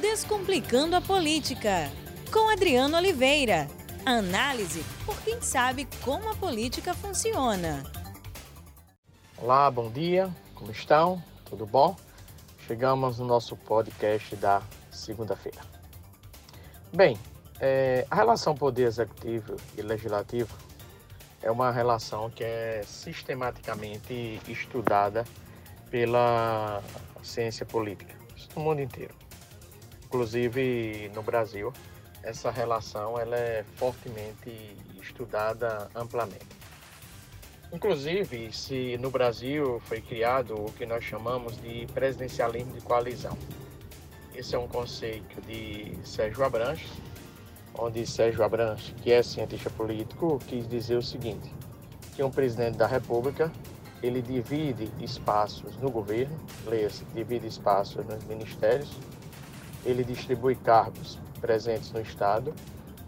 Descomplicando a Política, com Adriano Oliveira. Análise por quem sabe como a política funciona. Olá, bom dia, como estão? Tudo bom? Chegamos no nosso podcast da segunda-feira. Bem, é, a relação poder executivo e legislativo é uma relação que é sistematicamente estudada pela ciência política, no mundo inteiro inclusive no Brasil, essa relação ela é fortemente estudada amplamente. Inclusive, se no Brasil foi criado o que nós chamamos de presidencialismo de coalizão. Esse é um conceito de Sérgio Abranches, onde Sérgio Abranches, que é cientista político, quis dizer o seguinte, que um presidente da República, ele divide espaços no governo, leia-se, divide espaços nos ministérios, ele distribui cargos presentes no Estado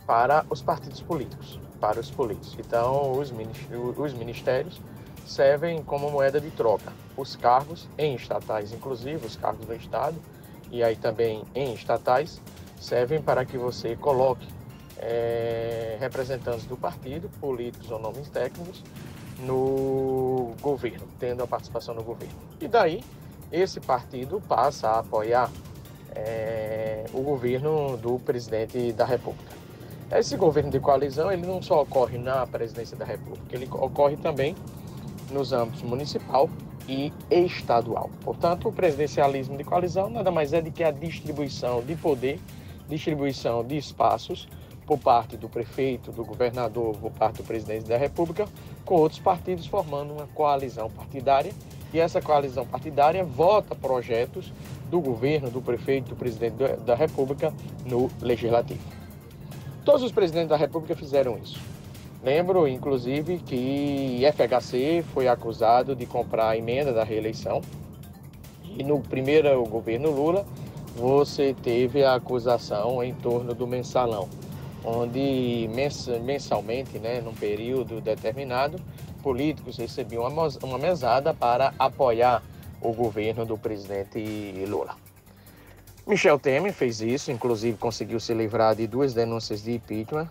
para os partidos políticos, para os políticos. Então, os ministérios servem como moeda de troca. Os cargos em estatais, inclusive os cargos do Estado, e aí também em estatais, servem para que você coloque é, representantes do partido, políticos ou nomes técnicos, no governo, tendo a participação no governo. E daí, esse partido passa a apoiar é, o governo do presidente da República. Esse governo de coalizão ele não só ocorre na presidência da República, ele ocorre também nos âmbitos municipal e estadual. Portanto, o presidencialismo de coalizão nada mais é do que a distribuição de poder, distribuição de espaços por parte do prefeito, do governador, por parte do presidente da República, com outros partidos formando uma coalizão partidária. E essa coalizão partidária vota projetos do governo, do prefeito, do presidente da República no legislativo. Todos os presidentes da República fizeram isso. Lembro, inclusive, que FHC foi acusado de comprar a emenda da reeleição. E no primeiro governo Lula, você teve a acusação em torno do mensalão, onde mensalmente, né, num período determinado, políticos recebiam uma mesada para apoiar o governo do presidente Lula. Michel Temer fez isso, inclusive conseguiu se livrar de duas denúncias de impeachment.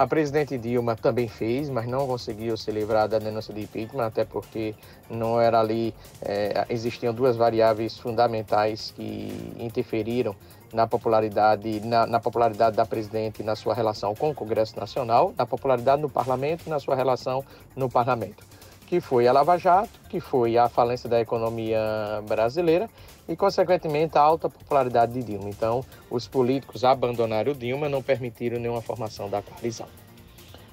A presidente Dilma também fez, mas não conseguiu se livrar da denúncia de impeachment, até porque não era ali, é, existiam duas variáveis fundamentais que interferiram na popularidade, na, na, popularidade da presidente na sua relação com o Congresso Nacional, na popularidade no parlamento e na sua relação no parlamento que foi a Lava Jato, que foi a falência da economia brasileira e, consequentemente, a alta popularidade de Dilma. Então, os políticos abandonaram Dilma, não permitiram nenhuma formação da coalizão.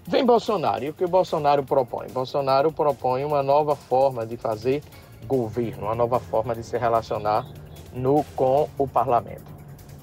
Vem Bolsonaro, e o que o Bolsonaro propõe? Bolsonaro propõe uma nova forma de fazer governo, uma nova forma de se relacionar no, com o parlamento.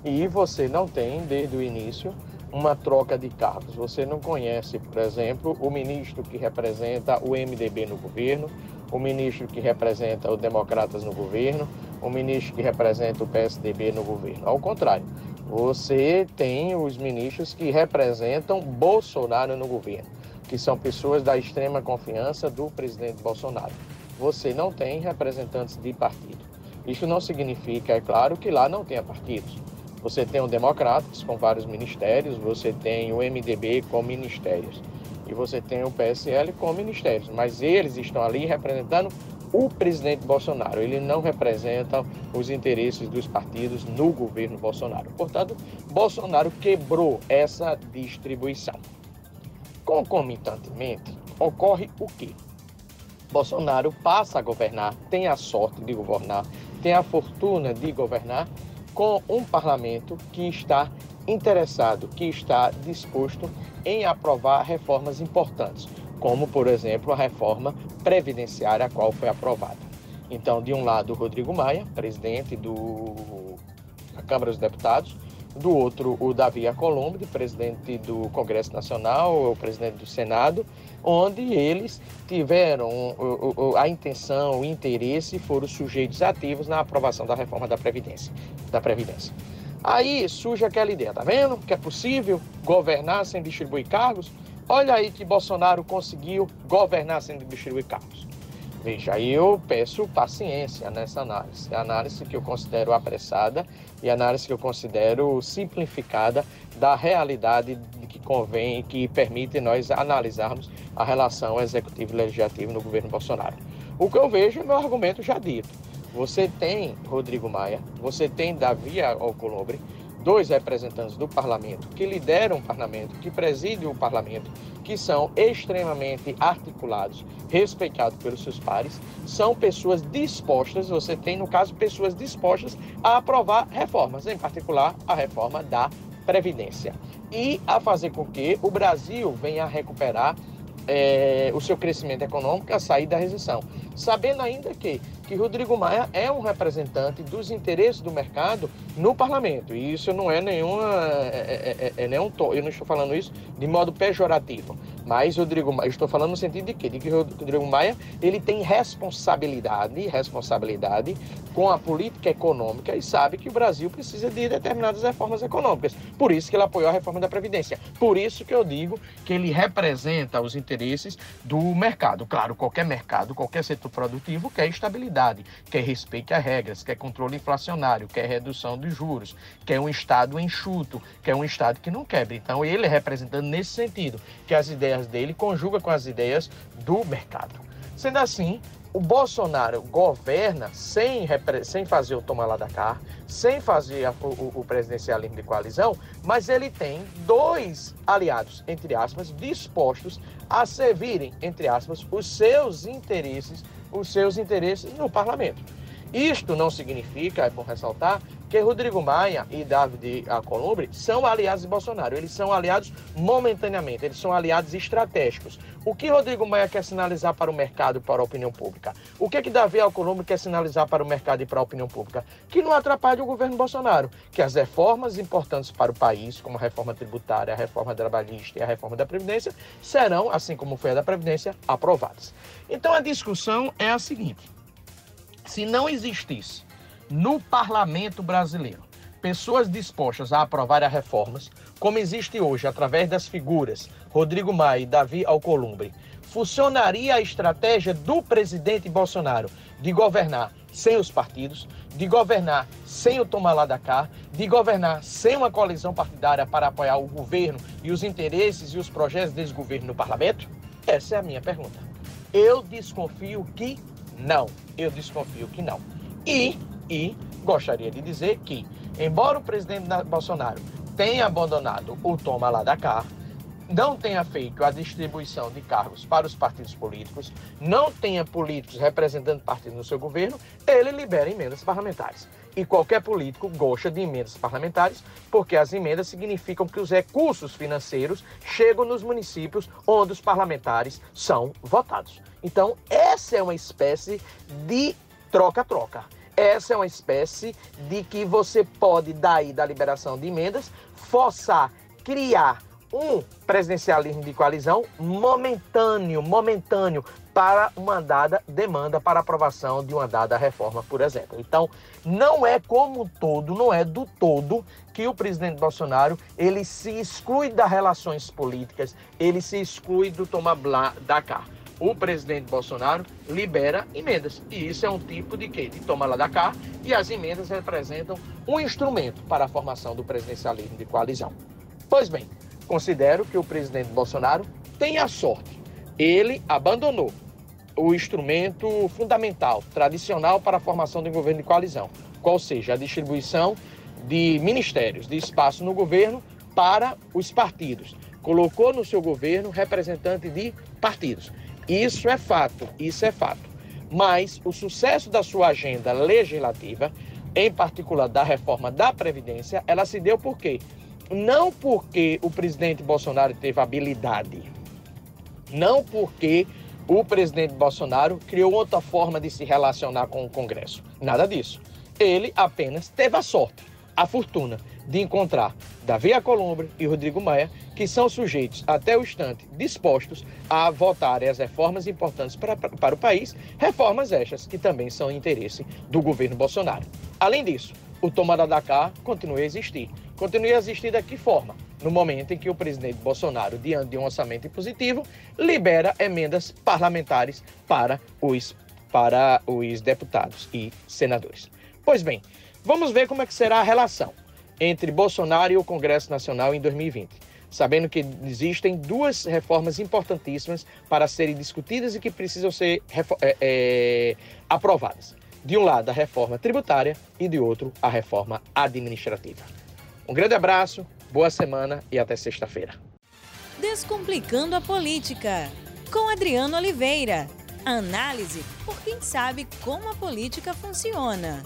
E você não tem, desde o início, uma troca de cargos. Você não conhece, por exemplo, o ministro que representa o MDB no governo, o ministro que representa os democratas no governo, o ministro que representa o PSDB no governo. Ao contrário, você tem os ministros que representam Bolsonaro no governo, que são pessoas da extrema confiança do presidente Bolsonaro. Você não tem representantes de partido. Isso não significa, é claro, que lá não tenha partidos. Você tem o Democratas com vários ministérios, você tem o MDB com ministérios e você tem o PSL com ministérios, mas eles estão ali representando o presidente Bolsonaro. Ele não representa os interesses dos partidos no governo Bolsonaro. Portanto, Bolsonaro quebrou essa distribuição. Concomitantemente, ocorre o quê? Bolsonaro passa a governar, tem a sorte de governar, tem a fortuna de governar com um parlamento que está interessado, que está disposto em aprovar reformas importantes, como, por exemplo, a reforma previdenciária, a qual foi aprovada. Então, de um lado, Rodrigo Maia, presidente do, da Câmara dos Deputados, do outro, o Davi Alcolumbre, presidente do Congresso Nacional, o presidente do Senado, onde eles tiveram a intenção, o interesse, foram sujeitos ativos na aprovação da reforma da Previdência. Da Previdência. Aí surge aquela ideia, tá vendo? Que é possível governar sem distribuir cargos? Olha aí que Bolsonaro conseguiu governar sem distribuir cargos. Veja, aí eu peço paciência nessa análise. Análise que eu considero apressada e análise que eu considero simplificada da realidade que convém, que permite nós analisarmos a relação executivo legislativo no governo Bolsonaro. O que eu vejo é meu argumento já dito. Você tem Rodrigo Maia, você tem Davi Alcolumbre, dois representantes do parlamento que lideram o parlamento, que presidem o parlamento, que são extremamente articulados, respeitados pelos seus pares, são pessoas dispostas, você tem, no caso, pessoas dispostas a aprovar reformas, em particular a reforma da Previdência, e a fazer com que o Brasil venha a recuperar é, o seu crescimento econômico, a sair da recessão. Sabendo ainda que que Rodrigo Maia é um representante dos interesses do mercado no parlamento. E isso não é nenhuma. É, é, é, é nenhum, eu não estou falando isso de modo pejorativo. Mas Rodrigo Maia, estou falando no sentido de quê? De que Rodrigo Maia ele tem responsabilidade, responsabilidade com a política econômica e sabe que o Brasil precisa de determinadas reformas econômicas. Por isso que ele apoiou a reforma da Previdência. Por isso que eu digo que ele representa os interesses do mercado. Claro, qualquer mercado, qualquer setor produtivo quer estabilidade quer respeito às regras, quer controle inflacionário, quer redução dos juros, quer um Estado enxuto, quer um Estado que não quebre. Então, ele é representando nesse sentido, que as ideias dele conjugam com as ideias do mercado. Sendo assim, o Bolsonaro governa sem, sem fazer o tomar lá da cá, sem fazer a, o, o, presidencialismo de coalizão, mas ele tem dois aliados, entre aspas, dispostos a servirem, entre aspas, os seus interesses os seus interesses no parlamento. Isto não significa, é bom ressaltar, que Rodrigo Maia e David Alcolumbre são aliados de Bolsonaro. Eles são aliados momentaneamente, eles são aliados estratégicos. O que Rodrigo Maia quer sinalizar para o mercado e para a opinião pública? O que é que Davi Alcolumbre quer sinalizar para o mercado e para a opinião pública? Que não atrapalhe o governo Bolsonaro, que as reformas importantes para o país, como a reforma tributária, a reforma trabalhista e a reforma da Previdência, serão, assim como foi a da Previdência, aprovadas. Então a discussão é a seguinte: se não existisse no parlamento brasileiro pessoas dispostas a aprovar as reformas, como existe hoje através das figuras Rodrigo Maia e Davi Alcolumbre, funcionaria a estratégia do presidente Bolsonaro de governar sem os partidos, de governar sem o tomar lá da cá, de governar sem uma coalizão partidária para apoiar o governo e os interesses e os projetos desse governo no parlamento? Essa é a minha pergunta. Eu desconfio que não. Eu desconfio que não. E, e gostaria de dizer que, embora o presidente Bolsonaro tenha abandonado o toma lá da cá, não tenha feito a distribuição de cargos para os partidos políticos, não tenha políticos representando partidos no seu governo, ele libera emendas parlamentares. E qualquer político gosta de emendas parlamentares, porque as emendas significam que os recursos financeiros chegam nos municípios onde os parlamentares são votados. Então, essa é uma espécie de troca-troca. Essa é uma espécie de que você pode, daí da liberação de emendas, forçar, criar um presidencialismo de coalizão momentâneo, momentâneo, para uma dada demanda para aprovação de uma dada reforma, por exemplo. Então, não é como todo, não é do todo que o presidente Bolsonaro ele se exclui das relações políticas, ele se exclui do tomar blá da cá o presidente Bolsonaro libera emendas. E isso é um tipo de quê? De toma lá da cá. E as emendas representam um instrumento para a formação do presidencialismo de coalizão. Pois bem, considero que o presidente Bolsonaro tem a sorte. Ele abandonou o instrumento fundamental, tradicional para a formação de um governo de coalizão, qual seja a distribuição de ministérios, de espaço no governo para os partidos. Colocou no seu governo representante de partidos. Isso é fato, isso é fato. Mas o sucesso da sua agenda legislativa, em particular da reforma da Previdência, ela se deu por quê? Não porque o presidente Bolsonaro teve habilidade, não porque o presidente Bolsonaro criou outra forma de se relacionar com o Congresso. Nada disso. Ele apenas teve a sorte, a fortuna de encontrar Davi Alcolumbre e Rodrigo Maia, que são sujeitos até o instante dispostos a votarem as reformas importantes para, para o país, reformas estas que também são interesse do governo Bolsonaro. Além disso, o tomada da cá continua a existir. Continua a existir da que forma? No momento em que o presidente Bolsonaro, diante de um orçamento impositivo, libera emendas parlamentares para os para os deputados e senadores. Pois bem, vamos ver como é que será a relação entre Bolsonaro e o Congresso Nacional em 2020, sabendo que existem duas reformas importantíssimas para serem discutidas e que precisam ser é, é, aprovadas. De um lado, a reforma tributária e de outro, a reforma administrativa. Um grande abraço, boa semana e até sexta-feira. Descomplicando a política, com Adriano Oliveira. Análise por quem sabe como a política funciona.